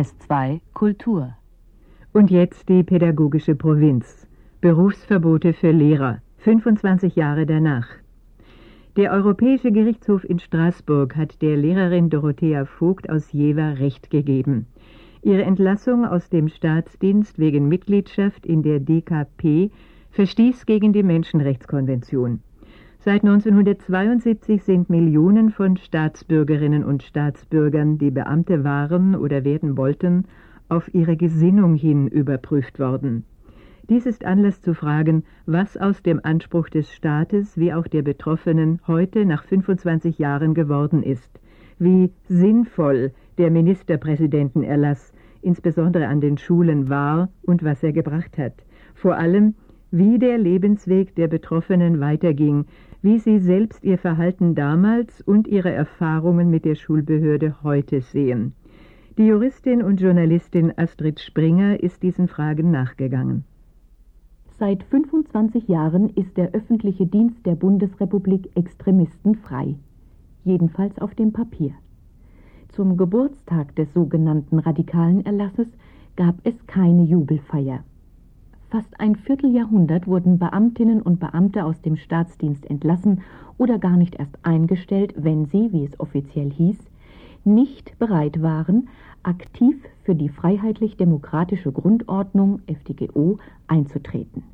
S2 Kultur. Und jetzt die pädagogische Provinz. Berufsverbote für Lehrer. 25 Jahre danach. Der Europäische Gerichtshof in Straßburg hat der Lehrerin Dorothea Vogt aus Jever Recht gegeben. Ihre Entlassung aus dem Staatsdienst wegen Mitgliedschaft in der DKP verstieß gegen die Menschenrechtskonvention. Seit 1972 sind Millionen von Staatsbürgerinnen und Staatsbürgern, die Beamte waren oder werden wollten, auf ihre Gesinnung hin überprüft worden. Dies ist Anlass zu fragen, was aus dem Anspruch des Staates wie auch der Betroffenen heute nach 25 Jahren geworden ist, wie sinnvoll der Ministerpräsidentenerlass insbesondere an den Schulen war und was er gebracht hat. Vor allem, wie der Lebensweg der Betroffenen weiterging, wie sie selbst ihr Verhalten damals und ihre Erfahrungen mit der Schulbehörde heute sehen. Die Juristin und Journalistin Astrid Springer ist diesen Fragen nachgegangen. Seit 25 Jahren ist der öffentliche Dienst der Bundesrepublik extremistenfrei, jedenfalls auf dem Papier. Zum Geburtstag des sogenannten radikalen Erlasses gab es keine Jubelfeier. Fast ein Vierteljahrhundert wurden Beamtinnen und Beamte aus dem Staatsdienst entlassen oder gar nicht erst eingestellt, wenn sie, wie es offiziell hieß, nicht bereit waren, aktiv für die freiheitlich-demokratische Grundordnung FDGO einzutreten.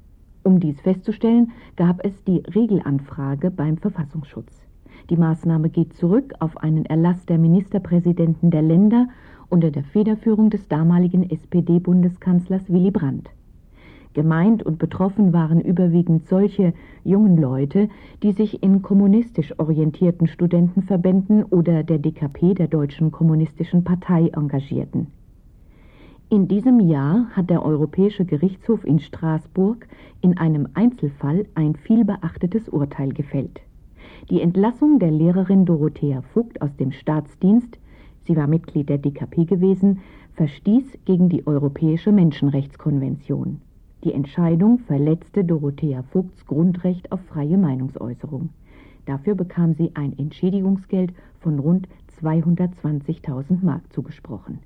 Um dies festzustellen, gab es die Regelanfrage beim Verfassungsschutz. Die Maßnahme geht zurück auf einen Erlass der Ministerpräsidenten der Länder unter der Federführung des damaligen SPD-Bundeskanzlers Willy Brandt. Gemeint und betroffen waren überwiegend solche jungen Leute, die sich in kommunistisch orientierten Studentenverbänden oder der DKP der Deutschen Kommunistischen Partei engagierten. In diesem Jahr hat der Europäische Gerichtshof in Straßburg in einem Einzelfall ein vielbeachtetes Urteil gefällt. Die Entlassung der Lehrerin Dorothea Vogt aus dem Staatsdienst, sie war Mitglied der DKP gewesen, verstieß gegen die Europäische Menschenrechtskonvention. Die Entscheidung verletzte Dorothea Vogts Grundrecht auf freie Meinungsäußerung. Dafür bekam sie ein Entschädigungsgeld von rund 220.000 Mark zugesprochen.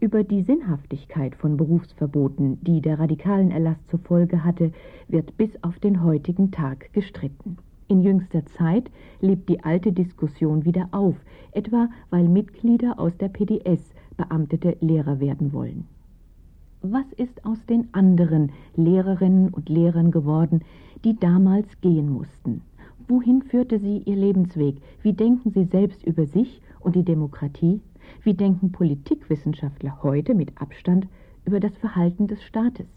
Über die Sinnhaftigkeit von Berufsverboten, die der radikalen Erlass zur Folge hatte, wird bis auf den heutigen Tag gestritten. In jüngster Zeit lebt die alte Diskussion wieder auf, etwa weil Mitglieder aus der PDS beamtete Lehrer werden wollen. Was ist aus den anderen Lehrerinnen und Lehrern geworden, die damals gehen mussten? Wohin führte sie ihr Lebensweg? Wie denken sie selbst über sich und die Demokratie? Wie denken Politikwissenschaftler heute mit Abstand über das Verhalten des Staates?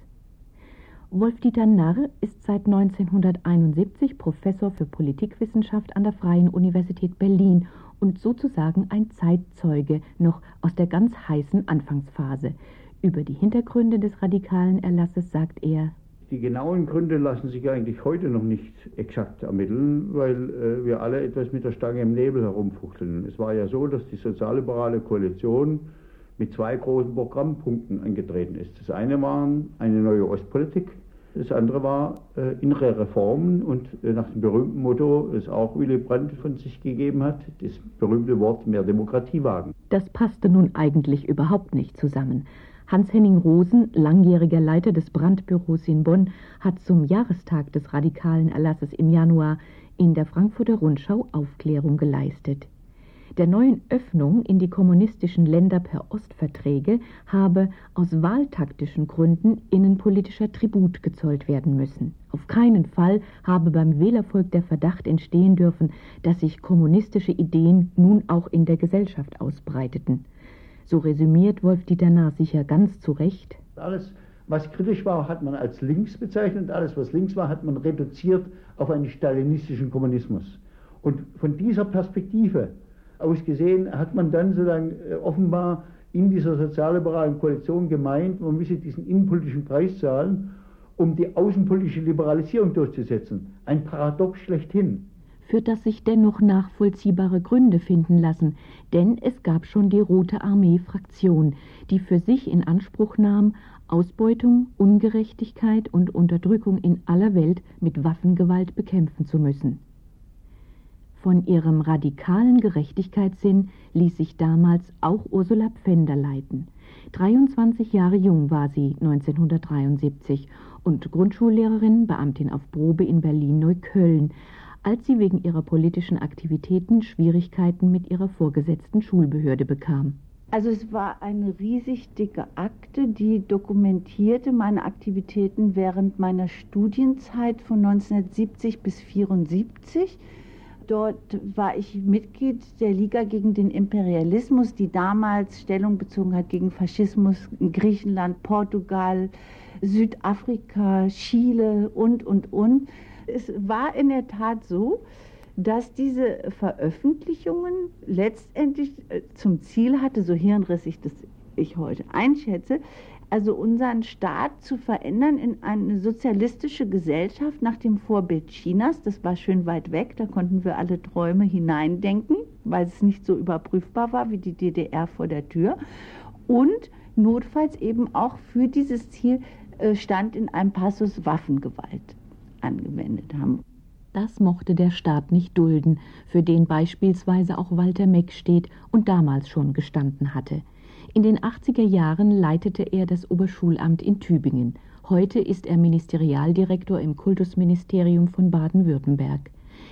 Wolf-Dieter Narr ist seit 1971 Professor für Politikwissenschaft an der Freien Universität Berlin und sozusagen ein Zeitzeuge noch aus der ganz heißen Anfangsphase. Über die Hintergründe des radikalen Erlasses sagt er, die genauen Gründe lassen sich eigentlich heute noch nicht exakt ermitteln, weil äh, wir alle etwas mit der Stange im Nebel herumfuchteln. Es war ja so, dass die sozialliberale Koalition mit zwei großen Programmpunkten angetreten ist. Das eine war eine neue Ostpolitik, das andere war äh, innere Reformen und äh, nach dem berühmten Motto, das auch Willy Brandt von sich gegeben hat, das berühmte Wort mehr Demokratie wagen. Das passte nun eigentlich überhaupt nicht zusammen. Hans-Henning Rosen, langjähriger Leiter des Brandbüros in Bonn, hat zum Jahrestag des radikalen Erlasses im Januar in der Frankfurter Rundschau Aufklärung geleistet. Der neuen Öffnung in die kommunistischen Länder per Ostverträge habe aus wahltaktischen Gründen innenpolitischer Tribut gezollt werden müssen. Auf keinen Fall habe beim Wählervolk der Verdacht entstehen dürfen, dass sich kommunistische Ideen nun auch in der Gesellschaft ausbreiteten. So resümiert Wolf-Dieter Nahr sicher ganz zu Recht. Alles, was kritisch war, hat man als links bezeichnet. Alles, was links war, hat man reduziert auf einen stalinistischen Kommunismus. Und von dieser Perspektive aus gesehen hat man dann sozusagen äh, offenbar in dieser sozialliberalen Koalition gemeint, man müsse diesen innenpolitischen Preis zahlen, um die außenpolitische Liberalisierung durchzusetzen. Ein Paradox schlechthin für das sich dennoch nachvollziehbare Gründe finden lassen, denn es gab schon die Rote Armee-Fraktion, die für sich in Anspruch nahm, Ausbeutung, Ungerechtigkeit und Unterdrückung in aller Welt mit Waffengewalt bekämpfen zu müssen. Von ihrem radikalen Gerechtigkeitssinn ließ sich damals auch Ursula Pfänder leiten. 23 Jahre jung war sie 1973 und Grundschullehrerin, Beamtin auf Probe in Berlin-Neukölln, als sie wegen ihrer politischen Aktivitäten Schwierigkeiten mit ihrer vorgesetzten Schulbehörde bekam. Also es war eine riesig dicke Akte, die dokumentierte meine Aktivitäten während meiner Studienzeit von 1970 bis 1974. Dort war ich Mitglied der Liga gegen den Imperialismus, die damals Stellung bezogen hat gegen Faschismus in Griechenland, Portugal, Südafrika, Chile und, und, und. Es war in der Tat so, dass diese Veröffentlichungen letztendlich äh, zum Ziel hatte, so hirnrissig das ich heute einschätze, also unseren Staat zu verändern in eine sozialistische Gesellschaft nach dem Vorbild Chinas. Das war schön weit weg, da konnten wir alle Träume hineindenken, weil es nicht so überprüfbar war wie die DDR vor der Tür. Und notfalls eben auch für dieses Ziel äh, stand in einem Passus Waffengewalt angewendet haben. Das mochte der Staat nicht dulden, für den beispielsweise auch Walter Meck steht und damals schon gestanden hatte. In den 80er Jahren leitete er das Oberschulamt in Tübingen. Heute ist er Ministerialdirektor im Kultusministerium von Baden-Württemberg.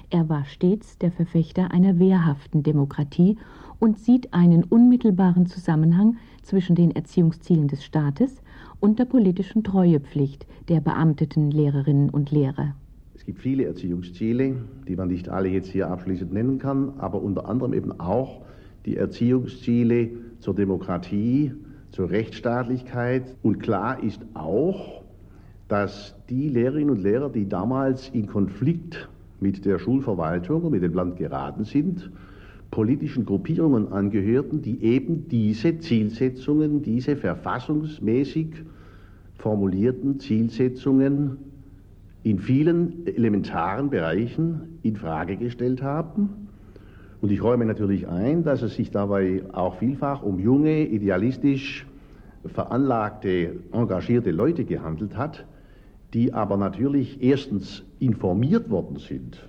Er war stets der Verfechter einer wehrhaften Demokratie und sieht einen unmittelbaren Zusammenhang zwischen den Erziehungszielen des Staates und der politischen Treuepflicht der beamteten Lehrerinnen und Lehrer. Es gibt viele Erziehungsziele, die man nicht alle jetzt hier abschließend nennen kann, aber unter anderem eben auch die Erziehungsziele zur Demokratie, zur Rechtsstaatlichkeit. Und klar ist auch, dass die Lehrerinnen und Lehrer, die damals in Konflikt mit der Schulverwaltung und mit dem Land geraten sind, politischen Gruppierungen angehörten, die eben diese Zielsetzungen, diese verfassungsmäßig formulierten Zielsetzungen in vielen elementaren Bereichen in Frage gestellt haben. Und ich räume natürlich ein, dass es sich dabei auch vielfach um junge, idealistisch veranlagte, engagierte Leute gehandelt hat, die aber natürlich erstens informiert worden sind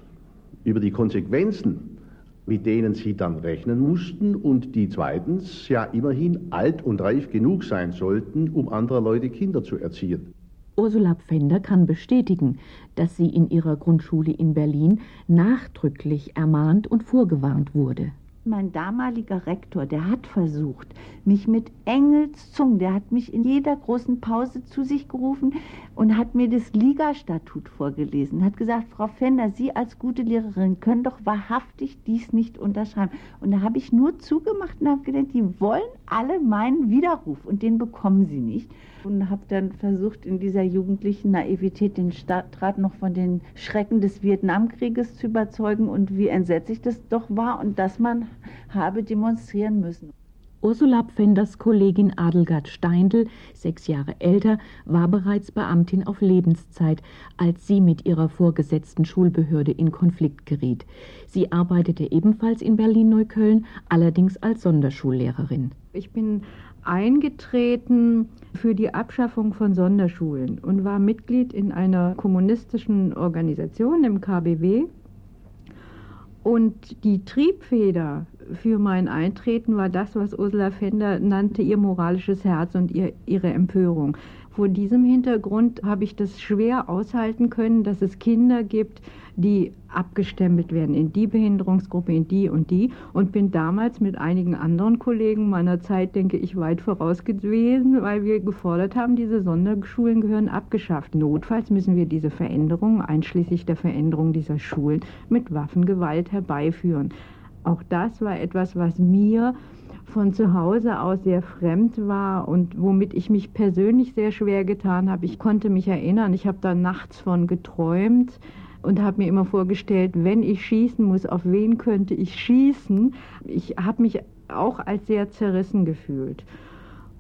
über die Konsequenzen, mit denen sie dann rechnen mussten und die zweitens ja immerhin alt und reif genug sein sollten, um anderer Leute Kinder zu erziehen. Ursula Pfänder kann bestätigen, dass sie in ihrer Grundschule in Berlin nachdrücklich ermahnt und vorgewarnt wurde. Mein damaliger Rektor, der hat versucht, mich mit Engelszungen, der hat mich in jeder großen Pause zu sich gerufen und hat mir das Liga-Statut vorgelesen, hat gesagt, Frau Fender, Sie als gute Lehrerin können doch wahrhaftig dies nicht unterschreiben. Und da habe ich nur zugemacht und habe gedacht, die wollen alle meinen Widerruf und den bekommen sie nicht und habe dann versucht, in dieser jugendlichen Naivität den Stadtrat noch von den Schrecken des Vietnamkrieges zu überzeugen und wie entsetzlich das doch war und dass man habe demonstrieren müssen. Ursula Pfänders Kollegin Adelgard Steindl, sechs Jahre älter, war bereits Beamtin auf Lebenszeit, als sie mit ihrer vorgesetzten Schulbehörde in Konflikt geriet. Sie arbeitete ebenfalls in Berlin-Neukölln, allerdings als Sonderschullehrerin. Ich bin eingetreten für die Abschaffung von Sonderschulen und war Mitglied in einer kommunistischen Organisation, im KBW. Und die Triebfeder für mein Eintreten war das, was Ursula Fender nannte, ihr moralisches Herz und ihr, ihre Empörung. Vor diesem Hintergrund habe ich das schwer aushalten können, dass es Kinder gibt, die abgestempelt werden in die Behinderungsgruppe, in die und die und bin damals mit einigen anderen Kollegen meiner Zeit, denke ich, weit voraus gewesen, weil wir gefordert haben, diese Sonderschulen gehören abgeschafft. Notfalls müssen wir diese Veränderungen, einschließlich der Veränderung dieser Schulen, mit Waffengewalt herbeiführen. Auch das war etwas, was mir von zu Hause aus sehr fremd war und womit ich mich persönlich sehr schwer getan habe. Ich konnte mich erinnern, ich habe da nachts von geträumt und habe mir immer vorgestellt, wenn ich schießen muss, auf wen könnte ich schießen. Ich habe mich auch als sehr zerrissen gefühlt.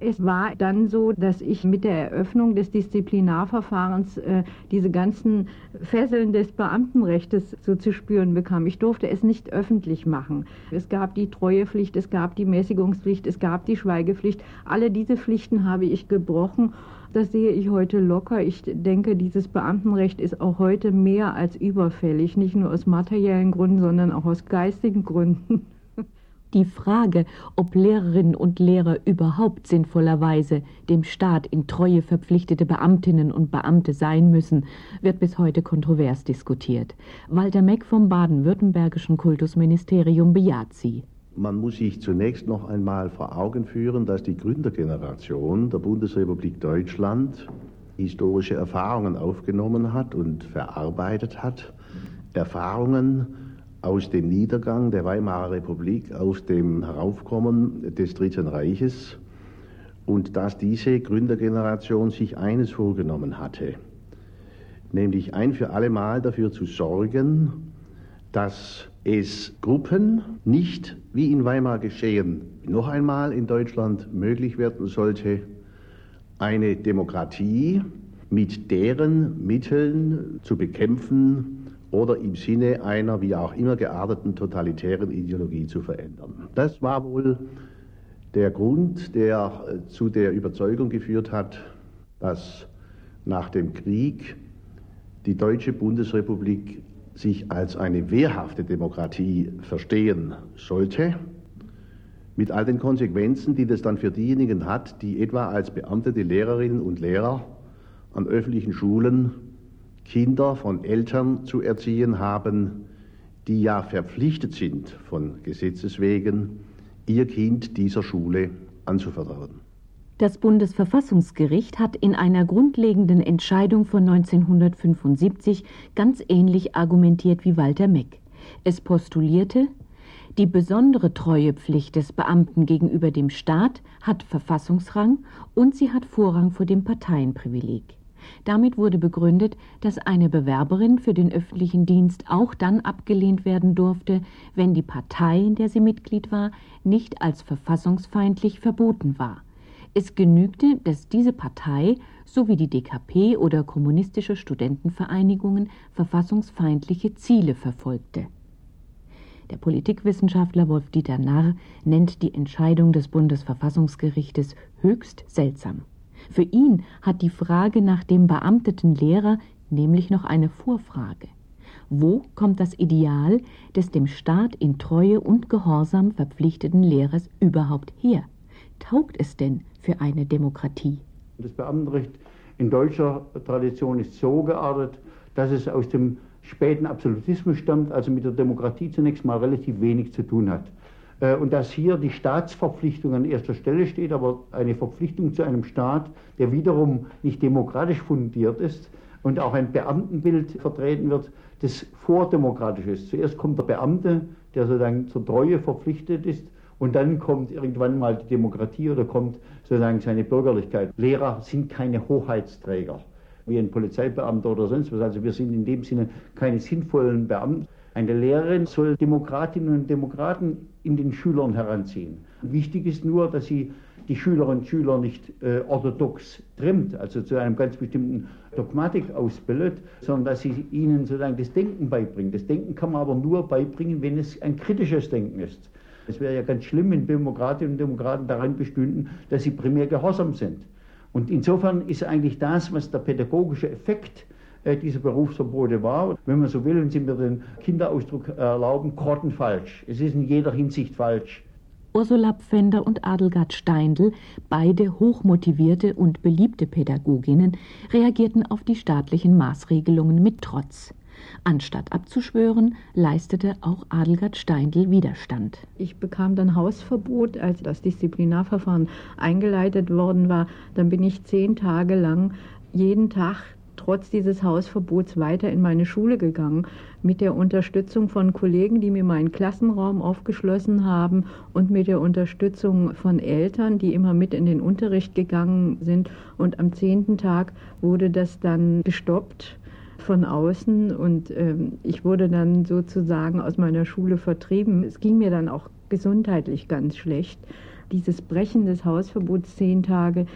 Es war dann so, dass ich mit der Eröffnung des Disziplinarverfahrens äh, diese ganzen Fesseln des Beamtenrechts so zu spüren bekam. Ich durfte es nicht öffentlich machen. Es gab die Treuepflicht, es gab die Mäßigungspflicht, es gab die Schweigepflicht. Alle diese Pflichten habe ich gebrochen Das sehe ich heute locker. Ich denke, dieses Beamtenrecht ist auch heute mehr als überfällig, nicht nur aus materiellen Gründen, sondern auch aus geistigen Gründen. Die Frage, ob Lehrerinnen und Lehrer überhaupt sinnvollerweise dem Staat in Treue verpflichtete Beamtinnen und Beamte sein müssen, wird bis heute kontrovers diskutiert. Walter Meck vom baden-württembergischen Kultusministerium bejaht sie. Man muss sich zunächst noch einmal vor Augen führen, dass die Gründergeneration der Bundesrepublik Deutschland historische Erfahrungen aufgenommen hat und verarbeitet hat. Erfahrungen, aus dem Niedergang der Weimarer Republik, aus dem Heraufkommen des Dritten Reiches und dass diese Gründergeneration sich eines vorgenommen hatte, nämlich ein für alle Mal dafür zu sorgen, dass es Gruppen nicht wie in Weimar geschehen, noch einmal in Deutschland möglich werden sollte, eine Demokratie mit deren Mitteln zu bekämpfen, oder im Sinne einer wie auch immer gearteten totalitären Ideologie zu verändern. Das war wohl der Grund, der äh, zu der Überzeugung geführt hat, dass nach dem Krieg die Deutsche Bundesrepublik sich als eine wehrhafte Demokratie verstehen sollte, mit all den Konsequenzen, die das dann für diejenigen hat, die etwa als beamtete Lehrerinnen und Lehrer an öffentlichen Schulen Kinder von Eltern zu erziehen haben, die ja verpflichtet sind von Gesetzes wegen, ihr Kind dieser Schule anzuvertrauen. Das Bundesverfassungsgericht hat in einer grundlegenden Entscheidung von 1975 ganz ähnlich argumentiert wie Walter Meck. Es postulierte, die besondere Treuepflicht des Beamten gegenüber dem Staat hat Verfassungsrang und sie hat Vorrang vor dem Parteienprivileg. Damit wurde begründet, dass eine Bewerberin für den öffentlichen Dienst auch dann abgelehnt werden durfte, wenn die Partei, in der sie Mitglied war, nicht als verfassungsfeindlich verboten war. Es genügte, dass diese Partei sowie die DKP oder kommunistische Studentenvereinigungen verfassungsfeindliche Ziele verfolgte. Der Politikwissenschaftler Wolf-Dieter Narr nennt die Entscheidung des Bundesverfassungsgerichtes höchst seltsam. Für ihn hat die Frage nach dem beamteten Lehrer nämlich noch eine Vorfrage. Wo kommt das Ideal des dem Staat in Treue und Gehorsam verpflichteten Lehrers überhaupt her? Taugt es denn für eine Demokratie? Das Beamtenrecht in deutscher Tradition ist so geartet, dass es aus dem späten Absolutismus stammt, also mit der Demokratie zunächst mal relativ wenig zu tun hat. Äh, und dass hier die Staatsverpflichtung an erster Stelle steht, aber eine Verpflichtung zu einem Staat, der wiederum nicht demokratisch fundiert ist und auch ein Beamtenbild vertreten wird, das vordemokratisch ist. Zuerst kommt der Beamte, der sozusagen zur Treue verpflichtet ist, und dann kommt irgendwann mal die Demokratie oder kommt sozusagen seine Bürgerlichkeit. Lehrer sind keine Hoheitsträger, wie ein Polizeibeamter oder sonst was. Also wir sind in dem Sinne keine sinnvollen Beamten. Eine Lehrerin soll Demokratinnen und Demokraten in den Schülern heranziehen. Wichtig ist nur, dass sie die Schülerinnen und Schüler nicht äh, orthodox trimmt, also zu einem ganz bestimmten Dogmatik ausbildet, sondern dass sie ihnen sozusagen das Denken beibringt. Das Denken kann man aber nur beibringen, wenn es ein kritisches Denken ist. Es wäre ja ganz schlimm, wenn Demokratinnen und Demokraten daran bestünden, dass sie primär gehorsam sind. Und insofern ist eigentlich das, was der pädagogische Effekt äh, diese Berufsverbote war. Wenn man so will, und Sie mir den Kinderausdruck erlauben, grottenfalsch. Es ist in jeder Hinsicht falsch. Ursula Pfänder und Adelgard Steindl, beide hochmotivierte und beliebte Pädagoginnen, reagierten auf die staatlichen Maßregelungen mit Trotz. Anstatt abzuschwören, leistete auch Adelgard Steindl Widerstand. Ich bekam dann Hausverbot, als das Disziplinarverfahren eingeleitet worden war. Dann bin ich zehn Tage lang jeden Tag trotz dieses Hausverbots weiter in meine Schule gegangen, mit der Unterstützung von Kollegen, die mir meinen Klassenraum aufgeschlossen haben und mit der Unterstützung von Eltern, die immer mit in den Unterricht gegangen sind. Und am zehnten Tag wurde das dann gestoppt von außen und ähm, ich wurde dann sozusagen aus meiner Schule vertrieben. Es ging mir dann auch gesundheitlich ganz schlecht. Dieses Brechen des Hausverbots zehn Tage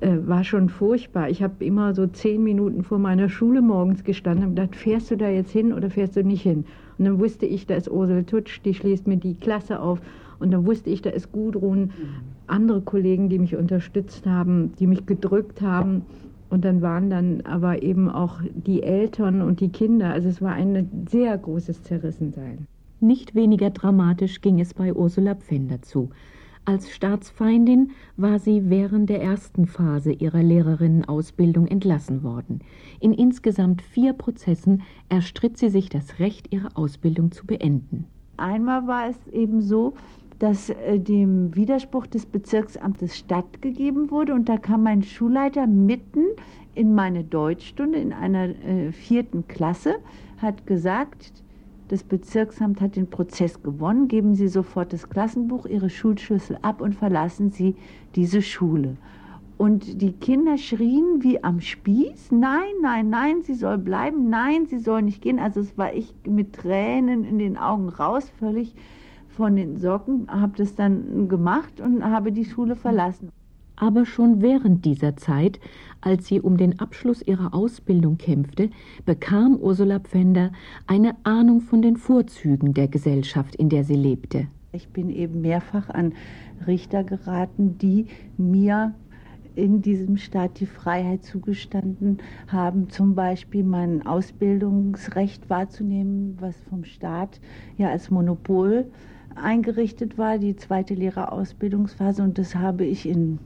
äh, war schon furchtbar. Ich habe immer so zehn Minuten vor meiner Schule morgens gestanden und gedacht, fährst du da jetzt hin oder fährst du nicht hin? Und dann wusste ich, da ist Ursel Tutsch, die schließt mir die Klasse auf Und dann wusste ich, da ist Gudrun, mhm. andere Kollegen, die mich unterstützt haben, die mich gedrückt haben. Und dann waren dann aber eben auch die Eltern und die Kinder. Also es war ein sehr großes Zerrissensein. Nicht weniger dramatisch ging es bei Ursula Pfänder zu. Als Staatsfeindin war sie während der ersten Phase ihrer Lehrerinnenausbildung entlassen worden. In insgesamt vier Prozessen erstritt sie sich das Recht, ihre Ausbildung zu beenden. Einmal war es eben so, dass äh, dem Widerspruch des Bezirksamtes stattgegeben wurde und da kam mein Schulleiter mitten in meine Deutschstunde in einer äh, vierten Klasse, hat gesagt, das Bezirksamt hat den Prozess gewonnen. Geben Sie sofort das Klassenbuch, Ihre Schulschlüssel ab und verlassen Sie diese Schule. Und die Kinder schrien wie am Spieß, nein, nein, nein, sie soll bleiben, nein, sie soll nicht gehen. Also es war ich mit Tränen in den Augen raus, völlig von den Socken, habe das dann gemacht und habe die Schule verlassen aber schon während dieser Zeit, als sie um den Abschluss ihrer Ausbildung kämpfte, bekam Ursula Pfänder eine Ahnung von den Vorzügen der Gesellschaft, in der sie lebte. Ich bin eben mehrfach an Richter geraten, die mir in diesem Staat die Freiheit zugestanden haben, zum Beispiel mein Ausbildungsrecht wahrzunehmen, was vom Staat ja als Monopol eingerichtet war, die zweite Lehrerausbildungsphase. Und das habe ich in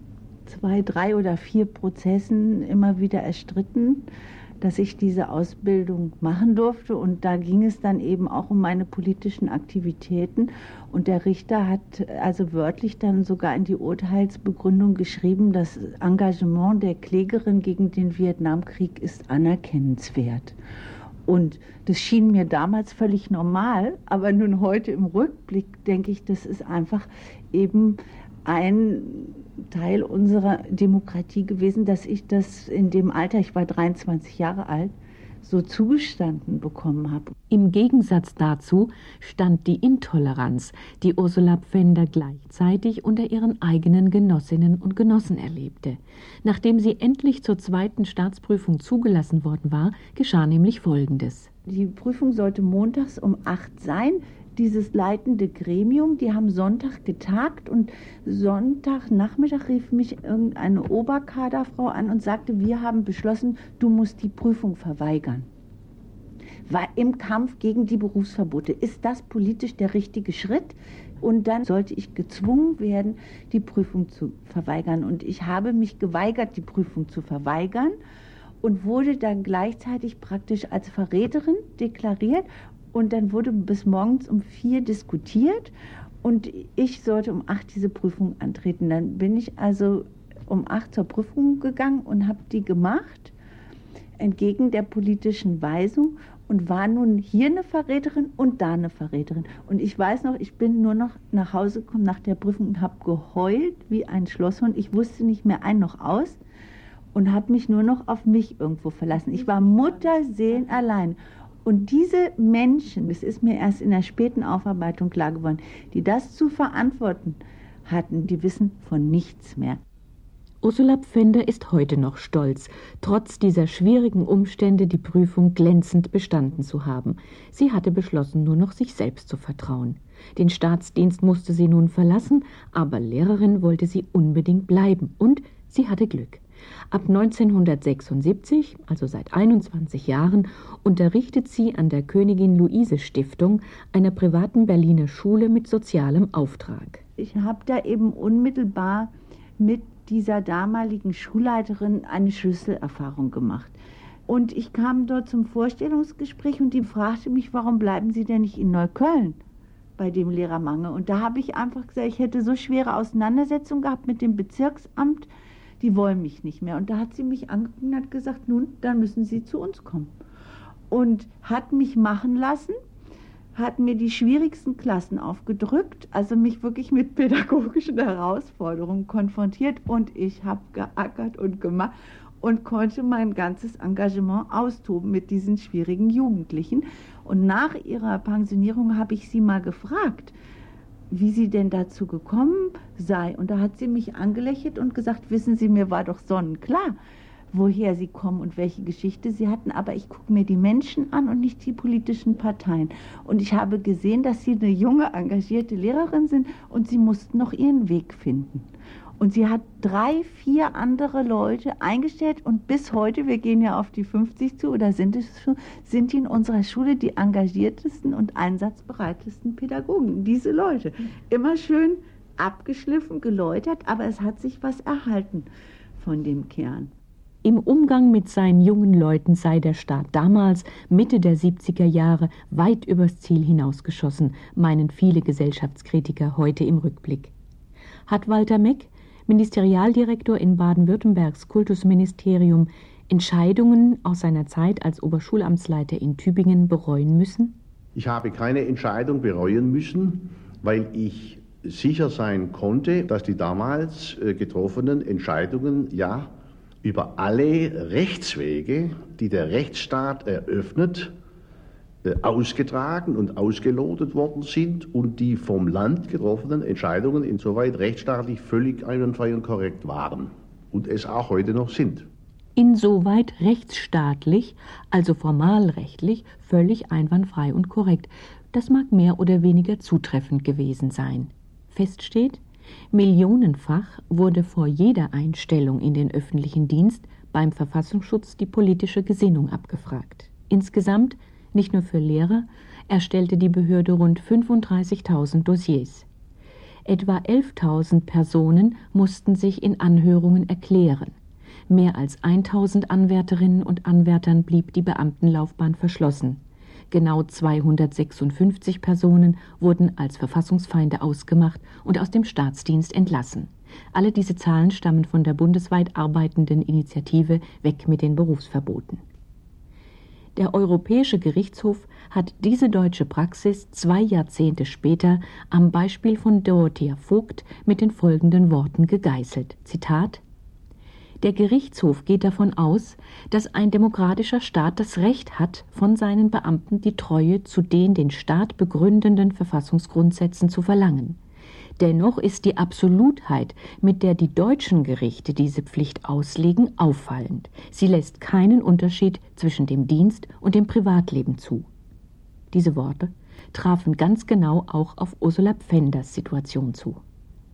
zwei, drei oder vier Prozessen immer wieder erstritten, dass ich diese Ausbildung machen durfte. Und da ging es dann eben auch um meine politischen Aktivitäten. Und der Richter hat also wörtlich dann sogar in die Urteilsbegründung geschrieben, das Engagement der Klägerin gegen den Vietnamkrieg ist anerkennenswert. Und das schien mir damals völlig normal, aber nun heute im Rückblick denke ich, das ist einfach eben ein Teil unserer Demokratie gewesen, dass ich das in dem Alter, ich war 23 Jahre alt, so zugestanden bekommen habe. Im Gegensatz dazu stand die Intoleranz, die Ursula Pfänder gleichzeitig unter ihren eigenen Genossinnen und Genossen erlebte. Nachdem sie endlich zur zweiten Staatsprüfung zugelassen worden war, geschah nämlich Folgendes. Die Prüfung sollte montags um acht sein dieses leitende Gremium, die haben Sonntag getagt und Sonntagnachmittag rief mich irgendeine Oberkaderfrau an und sagte, wir haben beschlossen, du musst die Prüfung verweigern. War im Kampf gegen die Berufsverbote. Ist das politisch der richtige Schritt? Und dann sollte ich gezwungen werden, die Prüfung zu verweigern. Und ich habe mich geweigert, die Prüfung zu verweigern und wurde dann gleichzeitig praktisch als Verräterin deklariert und dann wurde bis morgens um vier diskutiert und ich sollte um acht diese Prüfung antreten. Dann bin ich also um acht zur Prüfung gegangen und habe die gemacht, entgegen der politischen Weisung und war nun hier eine Verräterin und da eine Verräterin. Und ich weiß noch, ich bin nur noch nach Hause gekommen nach der Prüfung und habe geheult wie ein Schlosshund. Ich wusste nicht mehr ein noch aus und habe mich nur noch auf mich irgendwo verlassen. Ich war Mutterseelen allein. Und diese Menschen, das ist mir erst in der späten Aufarbeitung klar geworden, die das zu verantworten hatten, die wissen von nichts mehr. Ursula Pfänder ist heute noch stolz, trotz dieser schwierigen Umstände die Prüfung glänzend bestanden zu haben. Sie hatte beschlossen, nur noch sich selbst zu vertrauen. Den Staatsdienst musste sie nun verlassen, aber Lehrerin wollte sie unbedingt bleiben und sie hatte Glück. Ab 1976, also seit 21 Jahren, unterrichtet sie an der Königin Luise Stiftung, einer privaten Berliner Schule mit sozialem Auftrag. Ich habe da eben unmittelbar mit dieser damaligen Schulleiterin eine Schlüsselerfahrung gemacht. Und ich kam dort zum Vorstellungsgespräch und die fragte mich, warum bleiben Sie denn nicht in Neukölln bei dem Lehrermangel? Und da habe ich einfach gesagt, ich hätte so schwere Auseinandersetzungen gehabt mit dem Bezirksamt, die wollen mich nicht mehr. Und da hat sie mich angeguckt und hat gesagt, nun, dann müssen Sie zu uns kommen. Und hat mich machen lassen, hat mir die schwierigsten Klassen aufgedrückt, also mich wirklich mit pädagogischen Herausforderungen konfrontiert und ich habe geackert und gemacht und konnte mein ganzes Engagement austoben mit diesen schwierigen Jugendlichen. Und nach ihrer Pensionierung habe ich sie mal gefragt, wie sie denn dazu gekommen sei. Und da hat sie mich angelächelt und gesagt, wissen Sie, mir war doch sonnenklar, woher sie kommen und welche Geschichte sie hatten, aber ich gucke mir die Menschen an und nicht die politischen Parteien. Und ich habe gesehen, dass sie eine junge, engagierte Lehrerin sind und sie mussten noch ihren Weg finden. Und sie hat drei, vier andere Leute eingestellt und bis heute, wir gehen ja auf die 50 zu oder sind es schon, sind in unserer Schule die engagiertesten und einsatzbereitesten Pädagogen. Diese Leute. Immer schön abgeschliffen, geläutert, aber es hat sich was erhalten von dem Kern. Im Umgang mit seinen jungen Leuten sei der Staat damals, Mitte der 70er Jahre, weit übers Ziel hinausgeschossen, meinen viele Gesellschaftskritiker heute im Rückblick. Hat Walter Meck, Ministerialdirektor in Baden-Württembergs Kultusministerium, Entscheidungen aus seiner Zeit als Oberschulamtsleiter in Tübingen bereuen müssen? Ich habe keine Entscheidung bereuen müssen, weil ich sicher sein konnte, dass die damals äh, getroffenen Entscheidungen ja über alle Rechtswege, die der Rechtsstaat eröffnet, ausgetragen und ausgelotet worden sind und die vom Land getroffenen Entscheidungen insoweit rechtsstaatlich völlig einwandfrei und korrekt waren und es auch heute noch sind. Insoweit rechtsstaatlich, also formalrechtlich, völlig einwandfrei und korrekt. Das mag mehr oder weniger zutreffend gewesen sein. Fest steht, Millionenfach wurde vor jeder Einstellung in den öffentlichen Dienst beim Verfassungsschutz die politische Gesinnung abgefragt. Insgesamt, nicht nur für Lehrer, erstellte die Behörde rund 35.000 Dossiers. Etwa 11.000 Personen mussten sich in Anhörungen erklären. Mehr als 1.000 Anwärterinnen und Anwärtern blieb die Beamtenlaufbahn verschlossen. Genau 256 Personen wurden als Verfassungsfeinde ausgemacht und aus dem Staatsdienst entlassen. Alle diese Zahlen stammen von der bundesweit arbeitenden Initiative Weg mit den Berufsverboten. Der Europäische Gerichtshof hat diese deutsche Praxis zwei Jahrzehnte später am Beispiel von Dorothea Vogt mit den folgenden Worten gegeißelt. Zitat der Gerichtshof geht davon aus, dass ein demokratischer Staat das Recht hat, von seinen Beamten die Treue zu den den Staat begründenden Verfassungsgrundsätzen zu verlangen. Dennoch ist die Absolutheit, mit der die deutschen Gerichte diese Pflicht auslegen, auffallend. Sie lässt keinen Unterschied zwischen dem Dienst und dem Privatleben zu. Diese Worte trafen ganz genau auch auf Ursula Pfänders Situation zu.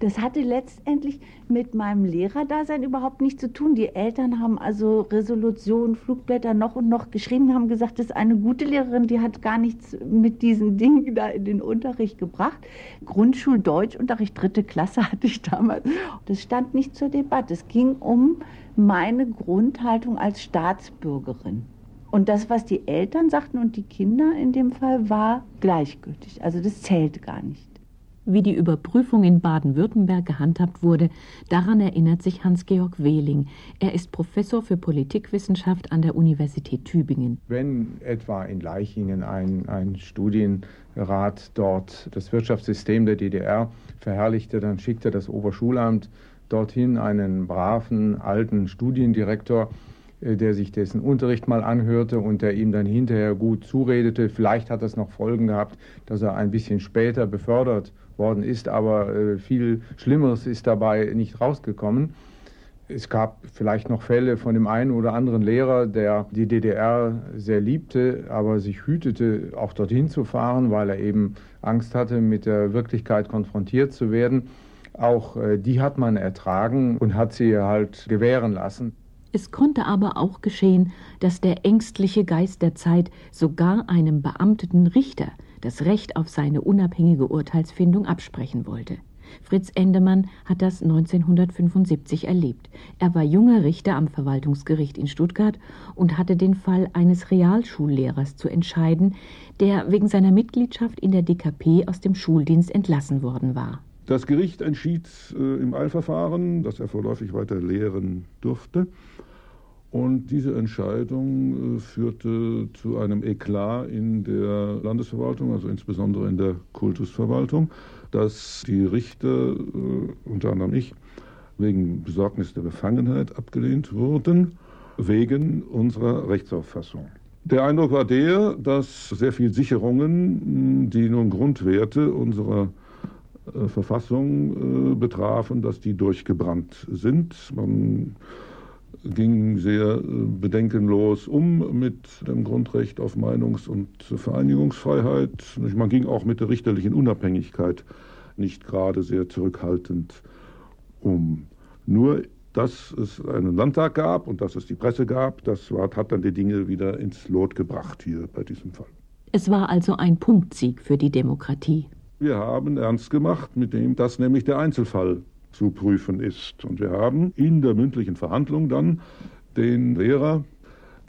Das hatte letztendlich mit meinem Lehrerdasein überhaupt nichts zu tun. Die Eltern haben also Resolutionen, Flugblätter noch und noch geschrieben, haben gesagt, das ist eine gute Lehrerin, die hat gar nichts mit diesen Dingen da in den Unterricht gebracht. Grundschuldeutschunterricht, dritte Klasse hatte ich damals. Das stand nicht zur Debatte. Es ging um meine Grundhaltung als Staatsbürgerin. Und das, was die Eltern sagten und die Kinder in dem Fall, war gleichgültig. Also das zählte gar nicht. Wie die Überprüfung in Baden-Württemberg gehandhabt wurde, daran erinnert sich Hans-Georg Wehling. Er ist Professor für Politikwissenschaft an der Universität Tübingen. Wenn etwa in Leichingen ein, ein Studienrat dort das Wirtschaftssystem der DDR verherrlichte, dann schickte das Oberschulamt dorthin einen braven alten Studiendirektor, äh, der sich dessen Unterricht mal anhörte und der ihm dann hinterher gut zuredete. Vielleicht hat das noch Folgen gehabt, dass er ein bisschen später befördert worden ist, aber äh, viel Schlimmeres ist dabei nicht rausgekommen. Es gab vielleicht noch Fälle von dem einen oder anderen Lehrer, der die DDR sehr liebte, aber sich hütete, auch dorthin zu fahren, weil er eben Angst hatte, mit der Wirklichkeit konfrontiert zu werden. Auch äh, die hat man ertragen und hat sie halt gewähren lassen. Es konnte aber auch geschehen, dass der ängstliche Geist der Zeit sogar einem beamteten Richter das Recht auf seine unabhängige Urteilsfindung absprechen wollte. Fritz Endemann hat das 1975 erlebt. Er war junger Richter am Verwaltungsgericht in Stuttgart und hatte den Fall eines Realschullehrers zu entscheiden, der wegen seiner Mitgliedschaft in der DKP aus dem Schuldienst entlassen worden war. Das Gericht entschied äh, im Eilverfahren, dass er vorläufig weiter lehren durfte. Und diese Entscheidung äh, führte zu einem Eklat in der Landesverwaltung, also insbesondere in der Kultusverwaltung, dass die Richter, äh, unter anderem ich, wegen Besorgnis der Befangenheit abgelehnt wurden, wegen unserer Rechtsauffassung. Der Eindruck war der, dass sehr viele Sicherungen, die nun Grundwerte unserer äh, Verfassung betrafen, dass die durchgebrannt sind. Man ging sehr äh, bedenkenlos um mit dem Grundrecht auf Meinungs- und Vereinigungsfreiheit. Man ging auch mit der richterlichen Unabhängigkeit nicht gerade sehr zurückhaltend um. Nur, dass es einen Landtag gab und dass es die Presse gab, das hat dann die Dinge wieder ins Lot gebracht hier bei diesem Fall. Es war also ein Punktsieg für die Demokratie. Wir haben ernst gemacht mit dem, dass nämlich der Einzelfall zu prüfen ist. Und wir haben in der mündlichen Verhandlung dann den Lehrer,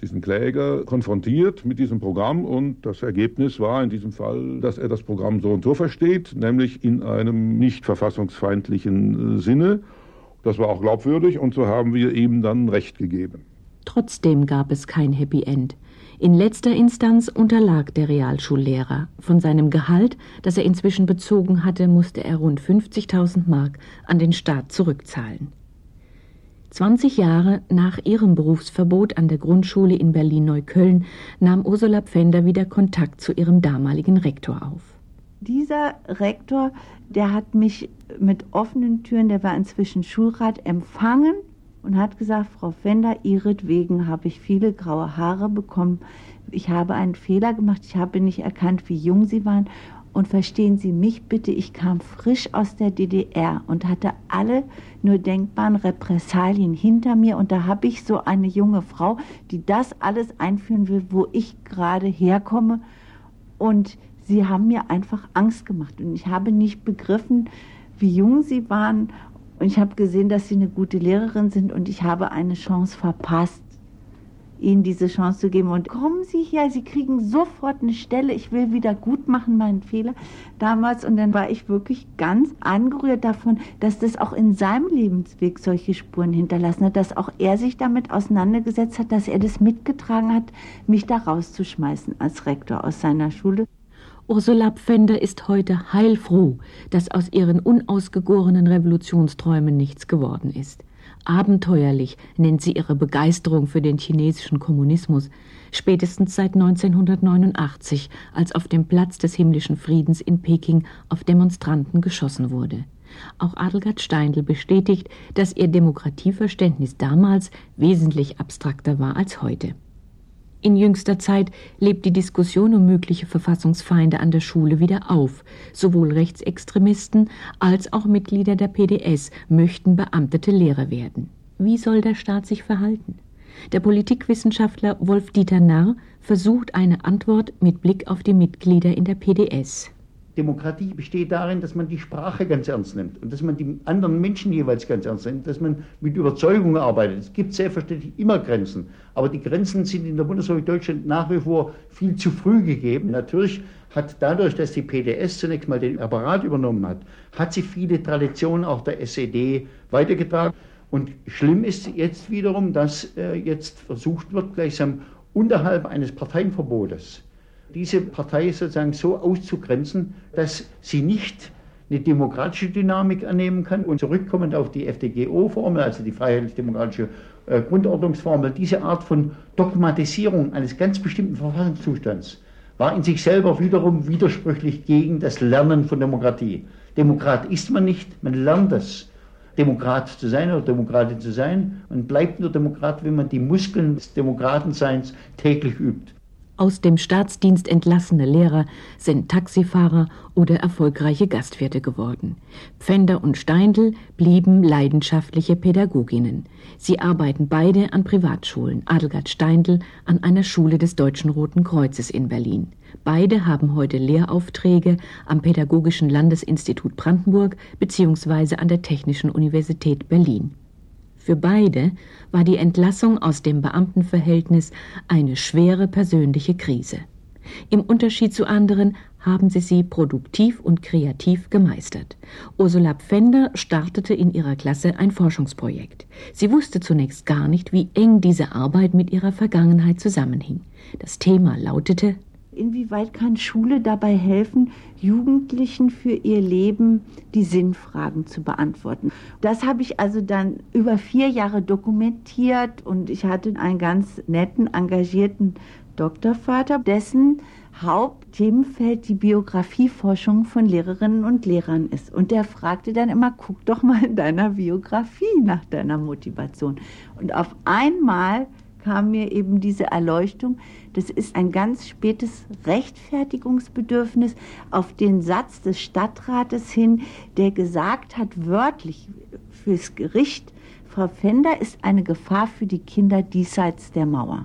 diesen Kläger, konfrontiert mit diesem Programm und das Ergebnis war in diesem Fall, dass er das Programm so und so versteht, nämlich in einem nicht verfassungsfeindlichen äh, Sinne. Das war auch glaubwürdig und so haben wir ihm dann Recht gegeben. Trotzdem gab es kein Happy End. In letzter Instanz unterlag der Realschullehrer. Von seinem Gehalt, das er inzwischen bezogen hatte, musste er rund 50.000 Mark an den Staat zurückzahlen. 20 Jahre nach ihrem Berufsverbot an der Grundschule in Berlin-Neukölln nahm Ursula Pfänder wieder Kontakt zu ihrem damaligen Rektor auf. Dieser Rektor, der hat mich mit offenen Türen, der war inzwischen Schulrat, empfangen und hat gesagt, Frau Fender, ihretwegen habe ich viele graue Haare bekommen. Ich habe einen Fehler gemacht, ich habe nicht erkannt, wie jung Sie waren. Und verstehen Sie mich bitte, ich kam frisch aus der DDR und hatte alle nur denkbaren Repressalien hinter mir. Und da habe ich so eine junge Frau, die das alles einführen will, wo ich gerade herkomme. Und sie haben mir einfach Angst gemacht. Und ich habe nicht begriffen, wie jung sie waren und ich habe gesehen, dass Sie eine gute Lehrerin sind und ich habe eine Chance verpasst, Ihnen diese Chance zu geben. Und kommen Sie hier, Sie kriegen sofort eine Stelle. Ich will wieder gut machen meinen Fehler damals. Und dann war ich wirklich ganz angerührt davon, dass das auch in seinem Lebensweg solche Spuren hinterlassen hat, dass auch er sich damit auseinandergesetzt hat, dass er das mitgetragen hat, mich da rauszuschmeißen als Rektor aus seiner Schule. Ursula Pfänder ist heute heilfroh, dass aus ihren unausgegorenen Revolutionsträumen nichts geworden ist. Abenteuerlich nennt sie ihre Begeisterung für den chinesischen Kommunismus, spätestens seit 1989, als auf dem Platz des himmlischen Friedens in Peking auf Demonstranten geschossen wurde. Auch Adelgard Steindl bestätigt, dass ihr Demokratieverständnis damals wesentlich abstrakter war als heute. In jüngster Zeit lebt die Diskussion um mögliche Verfassungsfeinde an der Schule wieder auf. Sowohl Rechtsextremisten als auch Mitglieder der PDS möchten beamtete Lehrer werden. Wie soll der Staat sich verhalten? Der Politikwissenschaftler Wolf-Dieter Narr versucht eine Antwort mit Blick auf die Mitglieder in der PDS. Demokratie besteht darin, dass man die Sprache ganz ernst nimmt und dass man die anderen Menschen jeweils ganz ernst nimmt, dass man mit Überzeugung arbeitet. Es gibt selbstverständlich immer Grenzen, aber die Grenzen sind in der Bundesrepublik Deutschland nach wie vor viel zu früh gegeben. Natürlich hat dadurch, dass die PDS zunächst mal den Apparat übernommen hat, hat sie viele Traditionen auch der SED weitergetragen. Und schlimm ist jetzt wiederum, dass äh, jetzt versucht wird, gleichsam unterhalb eines Parteienverbotes diese Partei sozusagen so auszugrenzen, dass sie nicht eine demokratische Dynamik annehmen kann. Und zurückkommend auf die FDGO-Formel, also die freiheitlich-demokratische äh, Grundordnungsformel, diese Art von Dogmatisierung eines ganz bestimmten Verfassungszustands war in sich selber wiederum widersprüchlich gegen das Lernen von Demokratie. Demokrat ist man nicht, man lernt es. Demokrat zu sein oder Demokratin zu sein. Man bleibt nur Demokrat, wenn man die Muskeln des Demokratenseins täglich übt. Aus dem Staatsdienst entlassene Lehrer sind Taxifahrer oder erfolgreiche Gastwirte geworden. Pfänder und Steindl blieben leidenschaftliche Pädagoginnen. Sie arbeiten beide an Privatschulen, Adelgard Steindl an einer Schule des Deutschen Roten Kreuzes in Berlin. Beide haben heute Lehraufträge am Pädagogischen Landesinstitut Brandenburg bzw. an der Technischen Universität Berlin. Für beide war die Entlassung aus dem Beamtenverhältnis eine schwere persönliche Krise. Im Unterschied zu anderen haben sie sie produktiv und kreativ gemeistert. Ursula Pfänder startete in ihrer Klasse ein Forschungsprojekt. Sie wusste zunächst gar nicht, wie eng diese Arbeit mit ihrer Vergangenheit zusammenhing. Das Thema lautete Inwieweit kann Schule dabei helfen, Jugendlichen für ihr Leben die Sinnfragen zu beantworten? Das habe ich also dann über vier Jahre dokumentiert und ich hatte einen ganz netten, engagierten Doktorvater, dessen Hauptthemenfeld die Biografieforschung von Lehrerinnen und Lehrern ist. Und der fragte dann immer, guck doch mal in deiner Biografie nach deiner Motivation. Und auf einmal kam mir eben diese Erleuchtung, das ist ein ganz spätes Rechtfertigungsbedürfnis auf den Satz des Stadtrates hin, der gesagt hat, wörtlich fürs Gericht, Frau Fender ist eine Gefahr für die Kinder diesseits der Mauer.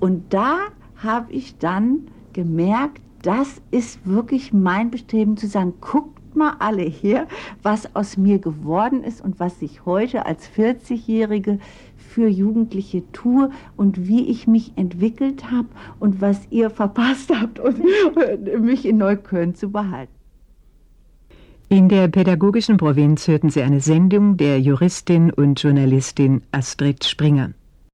Und da habe ich dann gemerkt, das ist wirklich mein Bestreben zu sagen, mal alle her, was aus mir geworden ist und was ich heute als 40-Jährige für Jugendliche tue und wie ich mich entwickelt habe und was ihr verpasst habt, und mich in Neukölln zu behalten. In der pädagogischen Provinz hörten Sie eine Sendung der Juristin und Journalistin Astrid Springer.